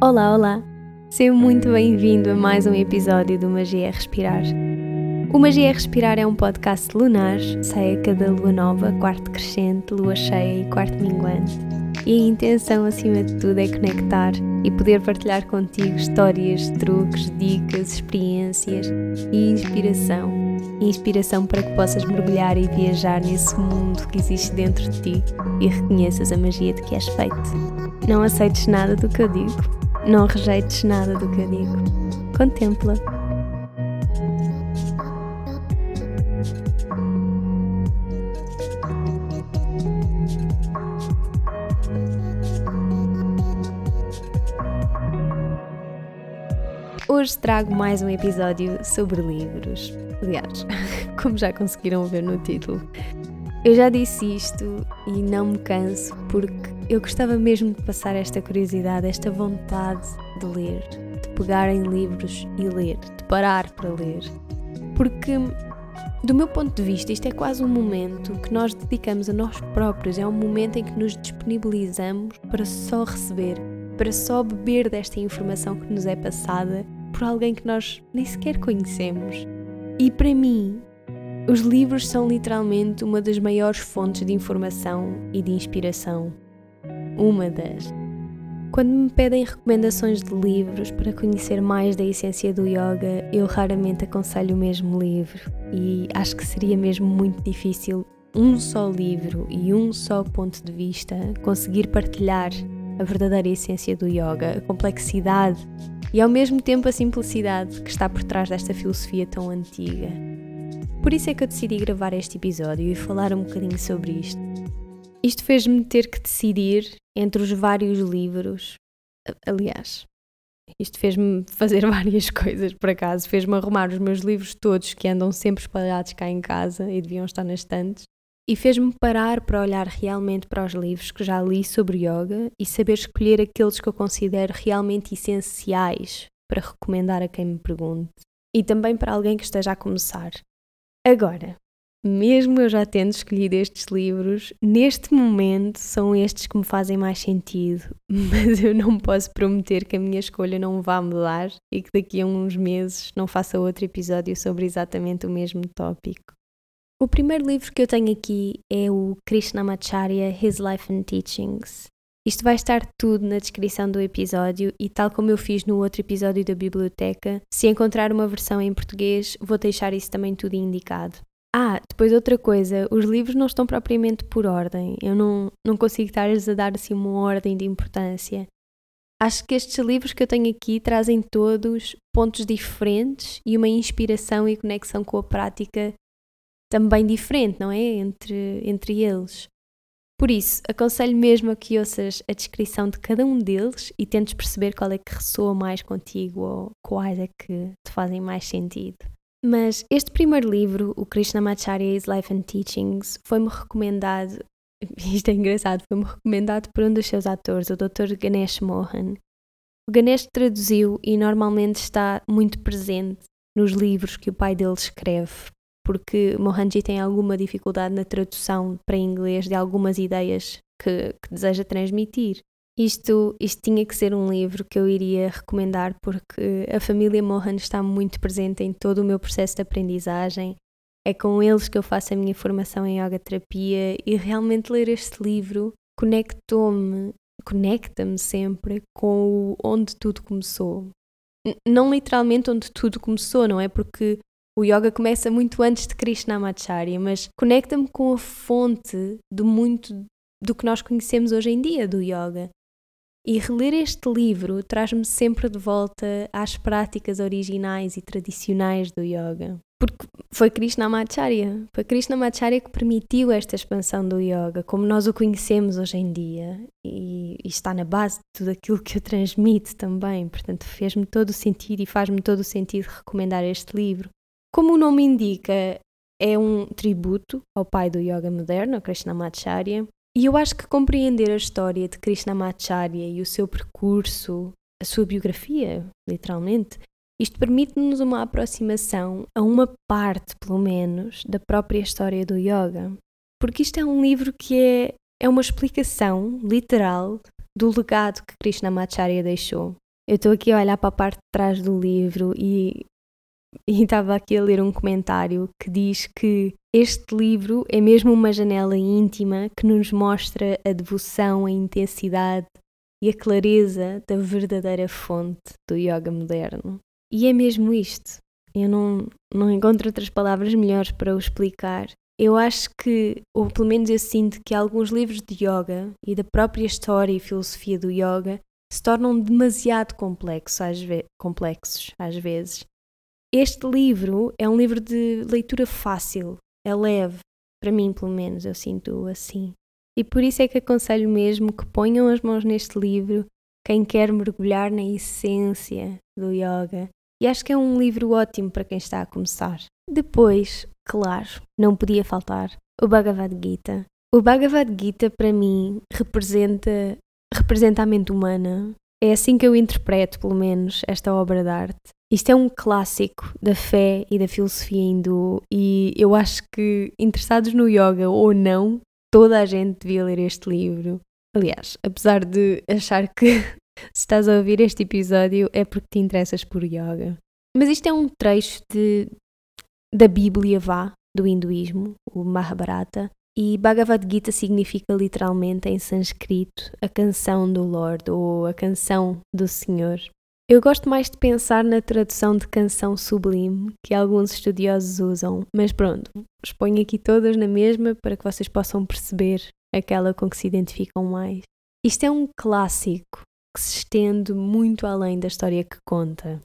Olá, olá! Seja muito bem-vindo a mais um episódio do Magia é Respirar. O Magia é Respirar é um podcast lunar, sai a cada lua nova, quarto crescente, lua cheia e quarto minguante. E a intenção, acima de tudo, é conectar e poder partilhar contigo histórias, truques, dicas, experiências e inspiração. Inspiração para que possas mergulhar e viajar nesse mundo que existe dentro de ti e reconheças a magia de que és feito. Não aceites nada do que eu digo não rejeites nada do que eu digo. Contempla. Hoje trago mais um episódio sobre livros. Aliás, como já conseguiram ver no título, eu já disse isto e não me canso porque eu gostava mesmo de passar esta curiosidade, esta vontade de ler, de pegar em livros e ler, de parar para ler. Porque, do meu ponto de vista, isto é quase um momento que nós dedicamos a nós próprios, é um momento em que nos disponibilizamos para só receber, para só beber desta informação que nos é passada por alguém que nós nem sequer conhecemos. E para mim, os livros são literalmente uma das maiores fontes de informação e de inspiração. Uma das. Quando me pedem recomendações de livros para conhecer mais da essência do yoga, eu raramente aconselho o mesmo livro e acho que seria mesmo muito difícil um só livro e um só ponto de vista conseguir partilhar a verdadeira essência do yoga, a complexidade e ao mesmo tempo a simplicidade que está por trás desta filosofia tão antiga. Por isso é que eu decidi gravar este episódio e falar um bocadinho sobre isto. Isto fez-me ter que decidir entre os vários livros. Aliás, isto fez-me fazer várias coisas, por acaso. Fez-me arrumar os meus livros todos que andam sempre espalhados cá em casa e deviam estar nas estantes. E fez-me parar para olhar realmente para os livros que já li sobre yoga e saber escolher aqueles que eu considero realmente essenciais para recomendar a quem me pergunte. E também para alguém que esteja a começar. Agora, mesmo eu já tendo escolhido estes livros, neste momento são estes que me fazem mais sentido, mas eu não posso prometer que a minha escolha não vá mudar e que daqui a uns meses não faça outro episódio sobre exatamente o mesmo tópico. O primeiro livro que eu tenho aqui é o Krishnamacharya His Life and Teachings. Isto vai estar tudo na descrição do episódio e, tal como eu fiz no outro episódio da biblioteca, se encontrar uma versão em português, vou deixar isso também tudo indicado. Ah, depois outra coisa, os livros não estão propriamente por ordem. Eu não, não consigo estar-lhes a dar assim uma ordem de importância. Acho que estes livros que eu tenho aqui trazem todos pontos diferentes e uma inspiração e conexão com a prática também diferente, não é? Entre, entre eles. Por isso, aconselho mesmo a que ouças a descrição de cada um deles e tentes perceber qual é que ressoa mais contigo ou quais é que te fazem mais sentido. Mas este primeiro livro, o Krishnamacharya's Life and Teachings, foi-me recomendado, isto é engraçado, foi-me recomendado por um dos seus atores, o Dr. Ganesh Mohan. O Ganesh traduziu e normalmente está muito presente nos livros que o pai dele escreve, porque Mohanji tem alguma dificuldade na tradução para inglês de algumas ideias que, que, deseja transmitir. Isto, isto tinha que ser um livro que eu iria recomendar porque a família Mohan está muito presente em todo o meu processo de aprendizagem. É com eles que eu faço a minha formação em yoga terapia e realmente ler este livro conectou-me, conecta-me sempre com o onde tudo começou. N não literalmente onde tudo começou, não é? Porque o yoga começa muito antes de Krishnamacharya, mas conecta-me com a fonte de muito do que nós conhecemos hoje em dia do yoga. E reler este livro traz-me sempre de volta às práticas originais e tradicionais do yoga. Porque foi Krishnamacharya, foi Krishnamacharya que permitiu esta expansão do yoga, como nós o conhecemos hoje em dia, e, e está na base de tudo aquilo que eu transmito também. Portanto, fez-me todo o sentido e faz-me todo o sentido recomendar este livro. Como o nome indica, é um tributo ao pai do yoga moderno, Krishnamacharya, e eu acho que compreender a história de Krishnamacharya e o seu percurso, a sua biografia, literalmente, isto permite-nos uma aproximação a uma parte, pelo menos, da própria história do yoga. Porque isto é um livro que é, é uma explicação literal do legado que Krishnamacharya deixou. Eu estou aqui a olhar para a parte de trás do livro e e estava aqui a ler um comentário que diz que este livro é mesmo uma janela íntima que nos mostra a devoção, a intensidade e a clareza da verdadeira fonte do yoga moderno. E é mesmo isto. Eu não, não encontro outras palavras melhores para o explicar. Eu acho que, ou pelo menos eu sinto que alguns livros de yoga e da própria história e filosofia do yoga se tornam demasiado às, ve complexos, às vezes este livro é um livro de leitura fácil, é leve, para mim pelo menos, eu sinto assim. E por isso é que aconselho mesmo que ponham as mãos neste livro quem quer mergulhar na essência do yoga. E acho que é um livro ótimo para quem está a começar. Depois, claro, não podia faltar o Bhagavad Gita. O Bhagavad Gita para mim representa representa a mente humana. É assim que eu interpreto, pelo menos, esta obra de arte. Isto é um clássico da fé e da filosofia hindu e eu acho que interessados no yoga ou não, toda a gente devia ler este livro. Aliás, apesar de achar que se estás a ouvir este episódio é porque te interessas por yoga. Mas isto é um trecho de, da Bíblia vá do hinduísmo, o Mahabharata, e Bhagavad Gita significa literalmente em sânscrito a canção do Lord ou a canção do Senhor. Eu gosto mais de pensar na tradução de canção sublime que alguns estudiosos usam, mas pronto, exponho aqui todas na mesma para que vocês possam perceber aquela com que se identificam mais. Isto é um clássico que se estende muito além da história que conta.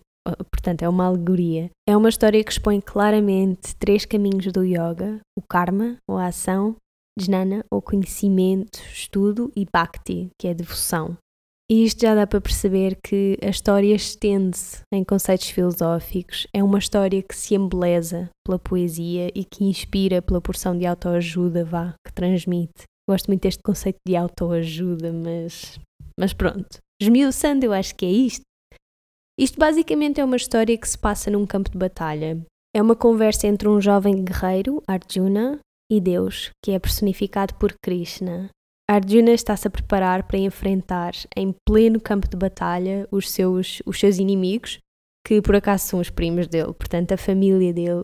Portanto, é uma alegoria. É uma história que expõe claramente três caminhos do yoga: o karma, ou a ação, jnana, ou conhecimento, estudo, e bhakti, que é devoção. E isto já dá para perceber que a história estende-se em conceitos filosóficos, é uma história que se embeleza pela poesia e que inspira pela porção de autoajuda, vá, que transmite. Gosto muito deste conceito de autoajuda, mas, mas pronto. Esmiuçando, eu acho que é isto. Isto basicamente é uma história que se passa num campo de batalha. É uma conversa entre um jovem guerreiro, Arjuna, e Deus, que é personificado por Krishna. Arjuna está-se a preparar para enfrentar em pleno campo de batalha os seus, os seus inimigos, que por acaso são os primos dele, portanto a família dele.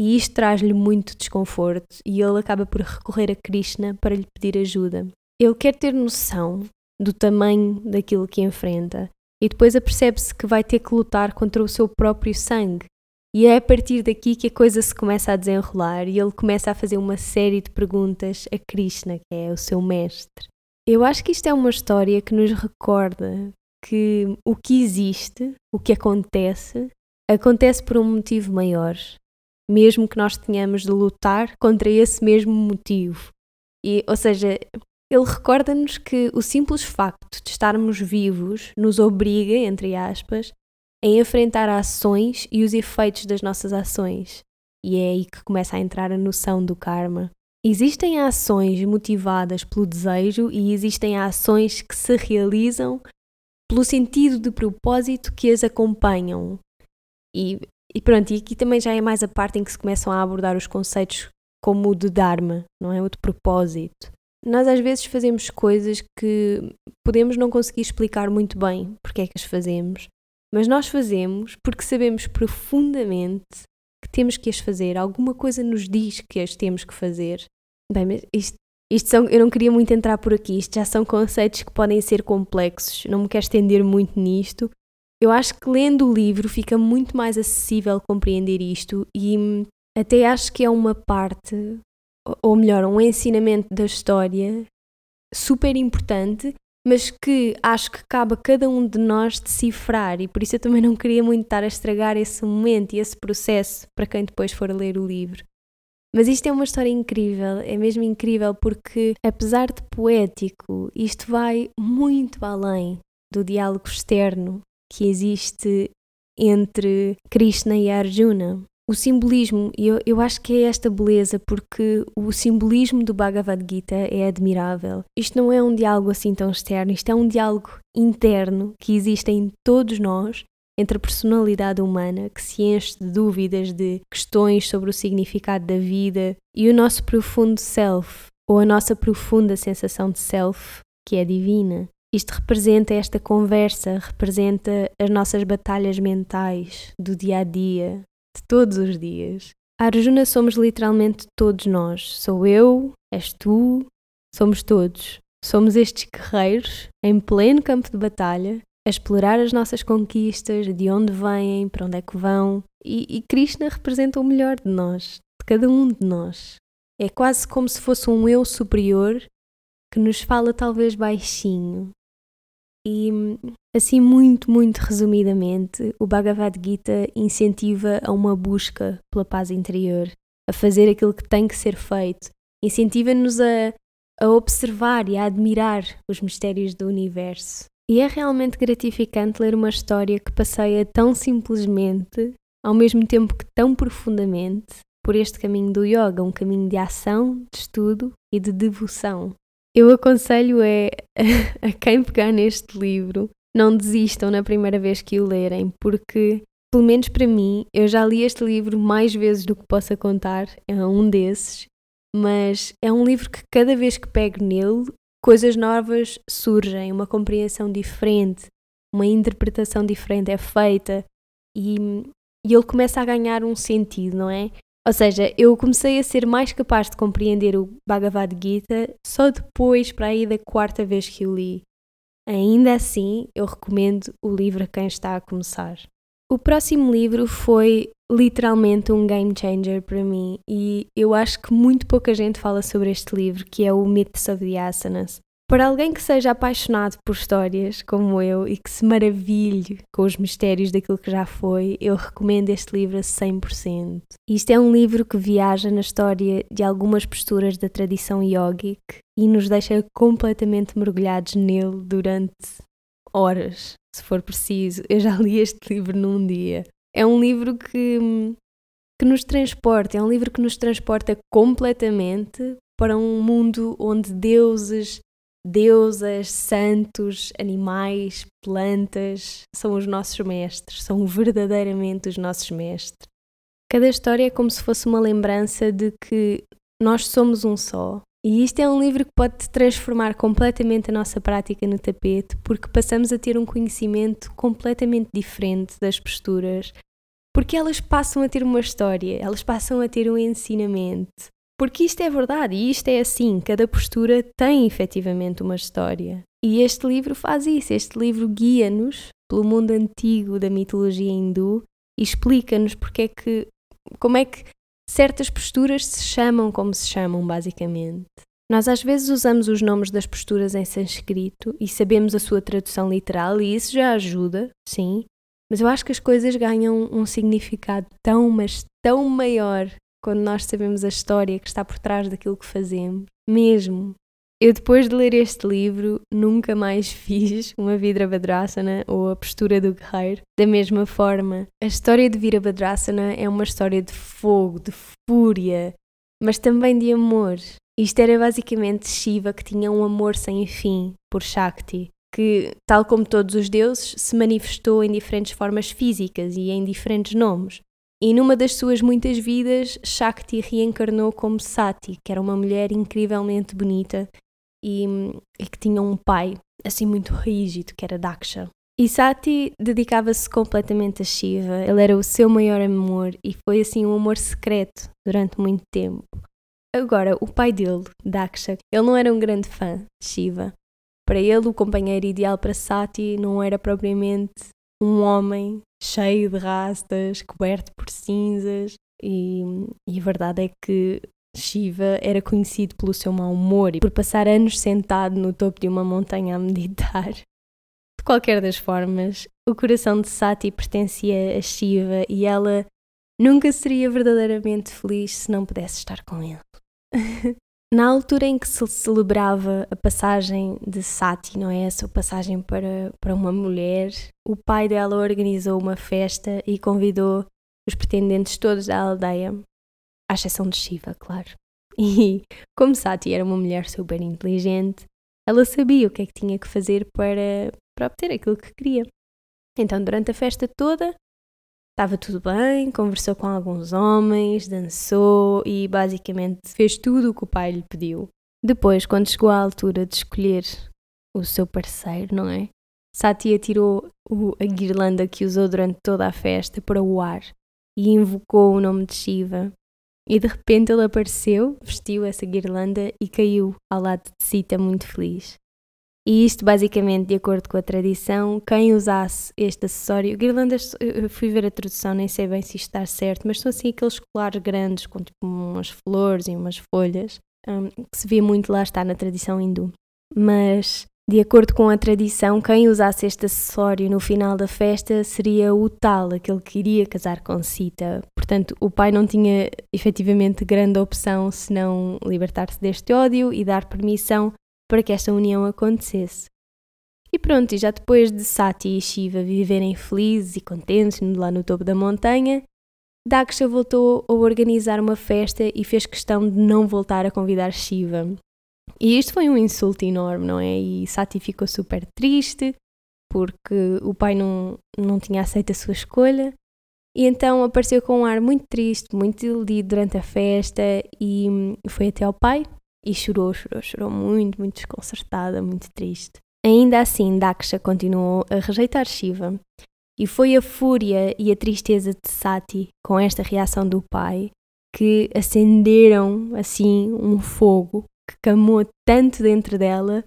E isto traz-lhe muito desconforto e ele acaba por recorrer a Krishna para lhe pedir ajuda. Ele quer ter noção do tamanho daquilo que enfrenta e depois apercebe-se que vai ter que lutar contra o seu próprio sangue e é a partir daqui que a coisa se começa a desenrolar e ele começa a fazer uma série de perguntas a Krishna, que é o seu mestre. Eu acho que isto é uma história que nos recorda que o que existe, o que acontece, acontece por um motivo maior, mesmo que nós tenhamos de lutar contra esse mesmo motivo. E, ou seja, ele recorda-nos que o simples facto de estarmos vivos nos obriga, entre aspas, em enfrentar ações e os efeitos das nossas ações. E é aí que começa a entrar a noção do karma. Existem ações motivadas pelo desejo e existem ações que se realizam pelo sentido de propósito que as acompanham. E, e pronto, e aqui também já é mais a parte em que se começam a abordar os conceitos como o de Dharma, não é? O de propósito. Nós às vezes fazemos coisas que podemos não conseguir explicar muito bem porque é que as fazemos, mas nós fazemos porque sabemos profundamente que temos que as fazer. Alguma coisa nos diz que as temos que fazer. Bem, mas isto, isto são, eu não queria muito entrar por aqui. Isto já são conceitos que podem ser complexos. Não me quero estender muito nisto. Eu acho que lendo o livro fica muito mais acessível compreender isto e até acho que é uma parte, ou melhor, um ensinamento da história super importante mas que acho que cabe a cada um de nós decifrar, e por isso eu também não queria muito estar a estragar esse momento e esse processo para quem depois for ler o livro. Mas isto é uma história incrível, é mesmo incrível porque, apesar de poético, isto vai muito além do diálogo externo que existe entre Krishna e Arjuna o simbolismo, eu, eu acho que é esta beleza, porque o simbolismo do Bhagavad Gita é admirável. Isto não é um diálogo assim tão externo, isto é um diálogo interno que existe em todos nós, entre a personalidade humana, que se enche de dúvidas, de questões sobre o significado da vida, e o nosso profundo self, ou a nossa profunda sensação de self, que é divina. Isto representa esta conversa, representa as nossas batalhas mentais do dia a dia, de todos os dias. A Arjuna somos literalmente todos nós. Sou eu, és tu, somos todos. Somos estes guerreiros em pleno campo de batalha, a explorar as nossas conquistas, de onde vêm, para onde é que vão. E, e Krishna representa o melhor de nós, de cada um de nós. É quase como se fosse um eu superior que nos fala talvez baixinho. E assim, muito, muito resumidamente, o Bhagavad Gita incentiva a uma busca pela paz interior, a fazer aquilo que tem que ser feito, incentiva-nos a, a observar e a admirar os mistérios do universo. E é realmente gratificante ler uma história que passeia tão simplesmente, ao mesmo tempo que tão profundamente, por este caminho do yoga, um caminho de ação, de estudo e de devoção. Eu aconselho é a quem pegar neste livro, não desistam na primeira vez que o lerem, porque pelo menos para mim, eu já li este livro mais vezes do que possa contar, é um desses, mas é um livro que cada vez que pego nele, coisas novas surgem, uma compreensão diferente, uma interpretação diferente é feita e, e ele começa a ganhar um sentido, não é? Ou seja, eu comecei a ser mais capaz de compreender o Bhagavad Gita só depois, para aí da quarta vez que o li. Ainda assim, eu recomendo o livro a quem está a começar. O próximo livro foi literalmente um game changer para mim e eu acho que muito pouca gente fala sobre este livro, que é o Myths of the Asanas. Para alguém que seja apaixonado por histórias, como eu, e que se maravilhe com os mistérios daquilo que já foi, eu recomendo este livro a 100%. Isto é um livro que viaja na história de algumas posturas da tradição yogic e nos deixa completamente mergulhados nele durante horas, se for preciso. Eu já li este livro num dia. É um livro que, que nos transporta, é um livro que nos transporta completamente para um mundo onde deuses deusas, santos, animais, plantas são os nossos mestres, são verdadeiramente os nossos mestres. Cada história é como se fosse uma lembrança de que nós somos um só. E isto é um livro que pode transformar completamente a nossa prática no tapete, porque passamos a ter um conhecimento completamente diferente das posturas, porque elas passam a ter uma história, elas passam a ter um ensinamento. Porque isto é verdade e isto é assim, cada postura tem efetivamente uma história. E este livro faz isso, este livro guia-nos pelo mundo antigo da mitologia hindu e explica-nos porque é que, como é que certas posturas se chamam como se chamam, basicamente. Nós às vezes usamos os nomes das posturas em sânscrito e sabemos a sua tradução literal e isso já ajuda, sim, mas eu acho que as coisas ganham um significado tão, mas tão maior quando nós sabemos a história que está por trás daquilo que fazemos. Mesmo. Eu, depois de ler este livro, nunca mais fiz uma Virabhadrasana ou a postura do guerreiro. Da mesma forma, a história de Virabhadrasana é uma história de fogo, de fúria, mas também de amor. Isto era basicamente Shiva que tinha um amor sem fim por Shakti, que, tal como todos os deuses, se manifestou em diferentes formas físicas e em diferentes nomes. E numa das suas muitas vidas, Shakti reencarnou como Sati, que era uma mulher incrivelmente bonita e, e que tinha um pai assim muito rígido, que era Daksha. E Sati dedicava-se completamente a Shiva, ele era o seu maior amor e foi assim um amor secreto durante muito tempo. Agora, o pai dele, Daksha, ele não era um grande fã de Shiva. Para ele, o companheiro ideal para Sati não era propriamente um homem cheio de rastas, coberto por cinzas, e, e a verdade é que Shiva era conhecido pelo seu mau humor e por passar anos sentado no topo de uma montanha a meditar. De qualquer das formas, o coração de Sati pertencia a Shiva e ela nunca seria verdadeiramente feliz se não pudesse estar com ele. Na altura em que se celebrava a passagem de Sati, não é essa, a passagem para, para uma mulher, o pai dela organizou uma festa e convidou os pretendentes todos da aldeia, à exceção de Shiva, claro. E como Sati era uma mulher super inteligente, ela sabia o que é que tinha que fazer para, para obter aquilo que queria. Então, durante a festa toda, Estava tudo bem, conversou com alguns homens, dançou e basicamente fez tudo o que o pai lhe pediu. Depois, quando chegou à altura de escolher o seu parceiro, não é? Sati atirou o, a guirlanda que usou durante toda a festa para o ar e invocou o nome de Shiva. E de repente ele apareceu, vestiu essa guirlanda e caiu ao lado de Sita muito feliz. E isto, basicamente, de acordo com a tradição, quem usasse este acessório, guirlandas, eu fui ver a tradução, nem sei bem se isto está certo, mas são assim aqueles colares grandes com tipo umas flores e umas folhas, um, que se vê muito lá está na tradição hindu. Mas, de acordo com a tradição, quem usasse este acessório no final da festa seria o tal, aquele que iria casar com Sita. Portanto, o pai não tinha efetivamente grande opção senão libertar-se deste ódio e dar permissão para que esta união acontecesse. E pronto, e já depois de Sati e Shiva viverem felizes e contentes lá no topo da montanha, Daksha voltou a organizar uma festa e fez questão de não voltar a convidar Shiva. E isto foi um insulto enorme, não é? E Sati ficou super triste porque o pai não, não tinha aceito a sua escolha. E então apareceu com um ar muito triste, muito desiludido durante a festa e foi até ao pai e chorou, chorou, chorou muito, muito desconcertada, muito triste. Ainda assim, Daksha continuou a rejeitar Shiva. E foi a fúria e a tristeza de Sati com esta reação do pai que acenderam assim um fogo que camou tanto dentro dela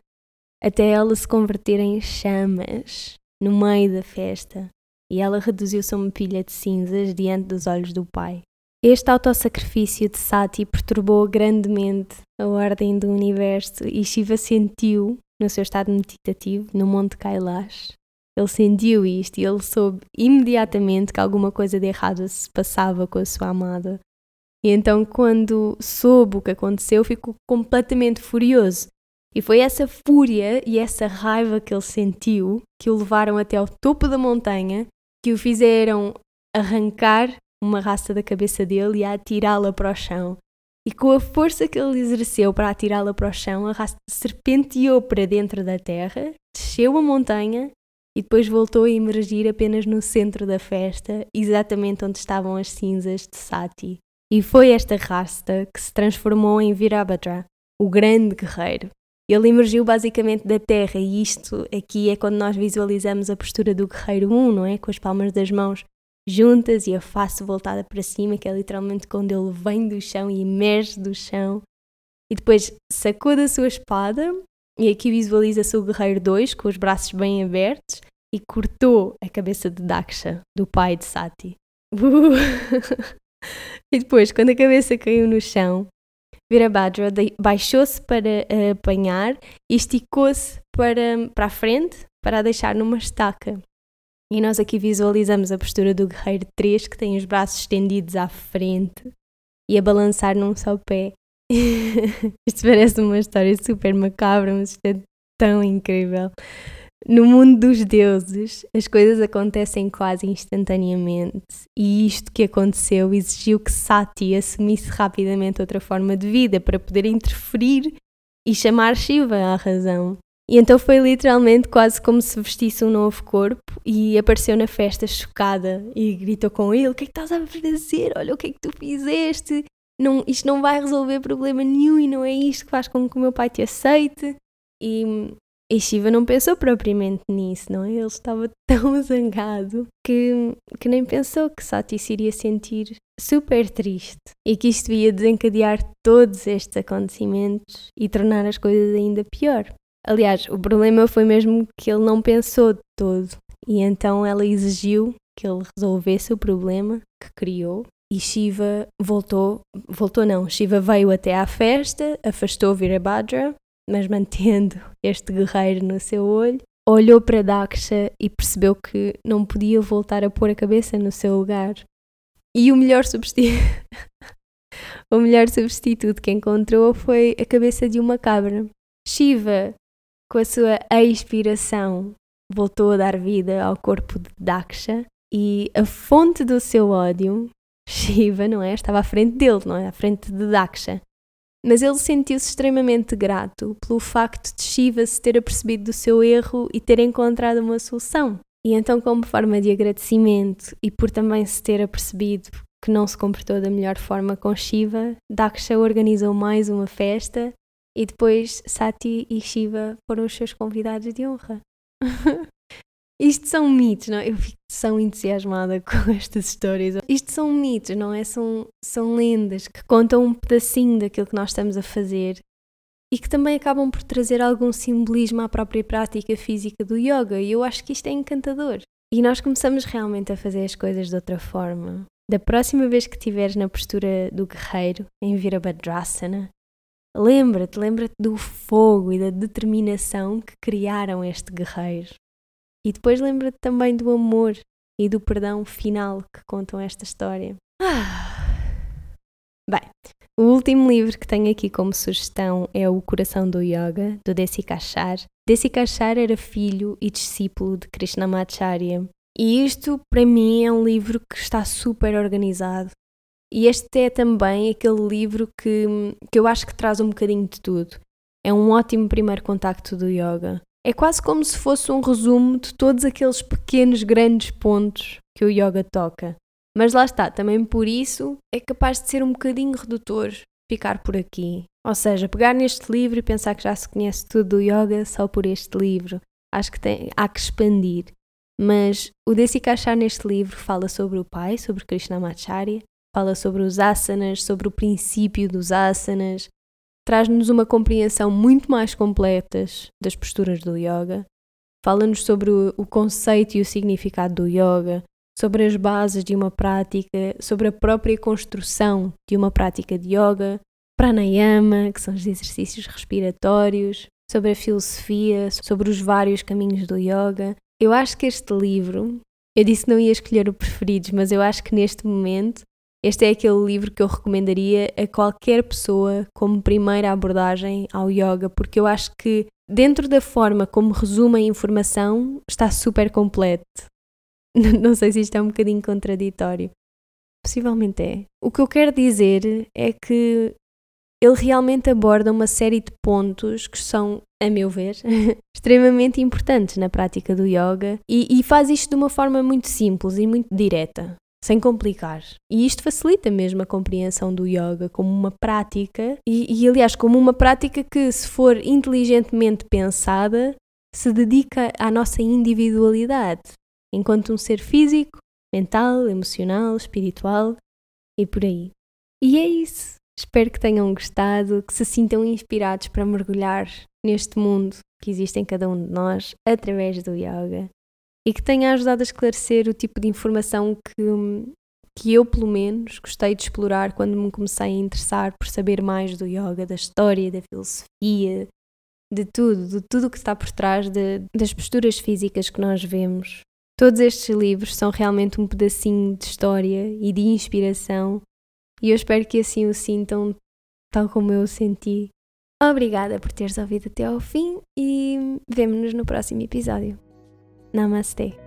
até ela se converter em chamas no meio da festa e ela reduziu-se a uma pilha de cinzas diante dos olhos do pai. Este autossacrifício de Sati perturbou grandemente a ordem do universo e Shiva sentiu, no seu estado meditativo, no Monte Kailash, ele sentiu isto e ele soube imediatamente que alguma coisa de errado se passava com a sua amada. E então, quando soube o que aconteceu, ficou completamente furioso. E foi essa fúria e essa raiva que ele sentiu que o levaram até ao topo da montanha, que o fizeram arrancar uma raça da cabeça dele e a atirá-la para o chão. E com a força que ele exerceu para atirá-la para o chão, a raça serpenteou para dentro da terra, desceu a montanha e depois voltou a emergir apenas no centro da festa, exatamente onde estavam as cinzas de Sati. E foi esta rasta que se transformou em Virabhadra, o grande guerreiro. Ele emergiu basicamente da terra, e isto aqui é quando nós visualizamos a postura do guerreiro 1, não é? Com as palmas das mãos juntas e a face voltada para cima, que é literalmente quando ele vem do chão e emerge do chão. E depois sacou da sua espada, e aqui visualiza-se o Guerreiro 2 com os braços bem abertos e cortou a cabeça de Daksha, do pai de Sati. Uh! e depois, quando a cabeça caiu no chão, Virabhadra baixou-se para apanhar e esticou-se para, para a frente para a deixar numa estaca. E nós aqui visualizamos a postura do guerreiro 3 que tem os braços estendidos à frente e a balançar num só pé. isto parece uma história super macabra, mas isto é tão incrível. No mundo dos deuses, as coisas acontecem quase instantaneamente, e isto que aconteceu exigiu que Sati assumisse rapidamente outra forma de vida para poder interferir e chamar Shiva à razão. E então foi literalmente quase como se vestisse um novo corpo e apareceu na festa chocada e gritou com ele: O que é que estás a fazer? Olha o que é que tu fizeste. Não, isto não vai resolver problema nenhum e não é isto que faz com que o meu pai te aceite. E, e Shiva não pensou propriamente nisso, não é? Ele estava tão zangado que, que nem pensou que Sati se iria sentir super triste e que isto ia desencadear todos estes acontecimentos e tornar as coisas ainda pior. Aliás, o problema foi mesmo que ele não pensou de todo e então ela exigiu que ele resolvesse o problema que criou e Shiva voltou, voltou não, Shiva veio até à festa, afastou Virabhadra, mas mantendo este guerreiro no seu olho, olhou para Daksha e percebeu que não podia voltar a pôr a cabeça no seu lugar. E o melhor substituto, o melhor substituto que encontrou foi a cabeça de uma cabra. Shiva com a sua expiração, voltou a dar vida ao corpo de Daksha e a fonte do seu ódio, Shiva, não é? Estava à frente dele, não é? À frente de Daksha. Mas ele sentiu-se extremamente grato pelo facto de Shiva se ter apercebido do seu erro e ter encontrado uma solução. E então, como forma de agradecimento e por também se ter apercebido que não se comportou da melhor forma com Shiva, Daksha organizou mais uma festa E depois Sati e Shiva foram os seus convidados de honra. Isto são mitos, não? É? Eu fico tão entusiasmada com estas histórias. Isto são mitos, não é? São, são lendas que contam um pedacinho daquilo que nós estamos a fazer e que também acabam por trazer algum simbolismo à própria prática física do yoga. E eu acho que isto é encantador. E nós começamos realmente a fazer as coisas de outra forma. Da próxima vez que estiveres na postura do guerreiro, em Virabhadrasana, lembra-te, lembra-te do fogo e da determinação que criaram este guerreiro. E depois lembra-te também do amor e do perdão final que contam esta história. Ah. Bem, o último livro que tenho aqui como sugestão é O Coração do Yoga, do Desi Kachar. Desi Kachar era filho e discípulo de Krishnamacharya. E isto, para mim, é um livro que está super organizado. E este é também aquele livro que, que eu acho que traz um bocadinho de tudo. É um ótimo primeiro contacto do yoga. É quase como se fosse um resumo de todos aqueles pequenos, grandes pontos que o yoga toca. Mas lá está, também por isso é capaz de ser um bocadinho redutor ficar por aqui. Ou seja, pegar neste livro e pensar que já se conhece tudo do yoga só por este livro. Acho que tem, há que expandir. Mas o Desikachar neste livro fala sobre o pai, sobre Krishnamacharya, fala sobre os asanas, sobre o princípio dos asanas, traz-nos uma compreensão muito mais completa das posturas do yoga, fala-nos sobre o, conceito e o significado do yoga, sobre as bases de uma prática, sobre a própria construção de uma prática de yoga, pranayama, que são os exercícios respiratórios, sobre a filosofia, sobre os vários caminhos do yoga. Eu acho que este livro, eu disse que não ia escolher o preferido, mas eu acho que neste momento este é aquele livro que eu recomendaria a qualquer pessoa como primeira abordagem ao yoga, porque eu acho que dentro da forma como resume a informação está super completo. Não sei se isto é um bocadinho contraditório. Possivelmente é. O que eu quero dizer é que ele realmente aborda uma série de pontos que são, a meu ver, extremamente importantes na prática do yoga e, e, faz isto de uma forma muito simples e muito direta sem complicar. E isto facilita mesmo a compreensão do yoga como uma prática, e, e, aliás, como uma prática que, se for inteligentemente pensada, se dedica à nossa individualidade, enquanto um ser físico, mental, emocional, espiritual e por aí. E é isso. Espero que tenham gostado, que se sintam inspirados para mergulhar neste mundo que existe em cada um de nós através do yoga e que tenha ajudado a esclarecer o tipo de informação que, que eu, pelo menos, gostei de explorar quando me comecei a interessar por saber mais do yoga, da história, da filosofia, de tudo, de tudo o que está por trás de, das posturas físicas que nós vemos. Todos estes livros são realmente um pedacinho de história e de inspiração, e eu espero que assim o sintam tal como eu o senti. Obrigada por teres ouvido até ao fim e vemo-nos no próximo episódio. Namaste.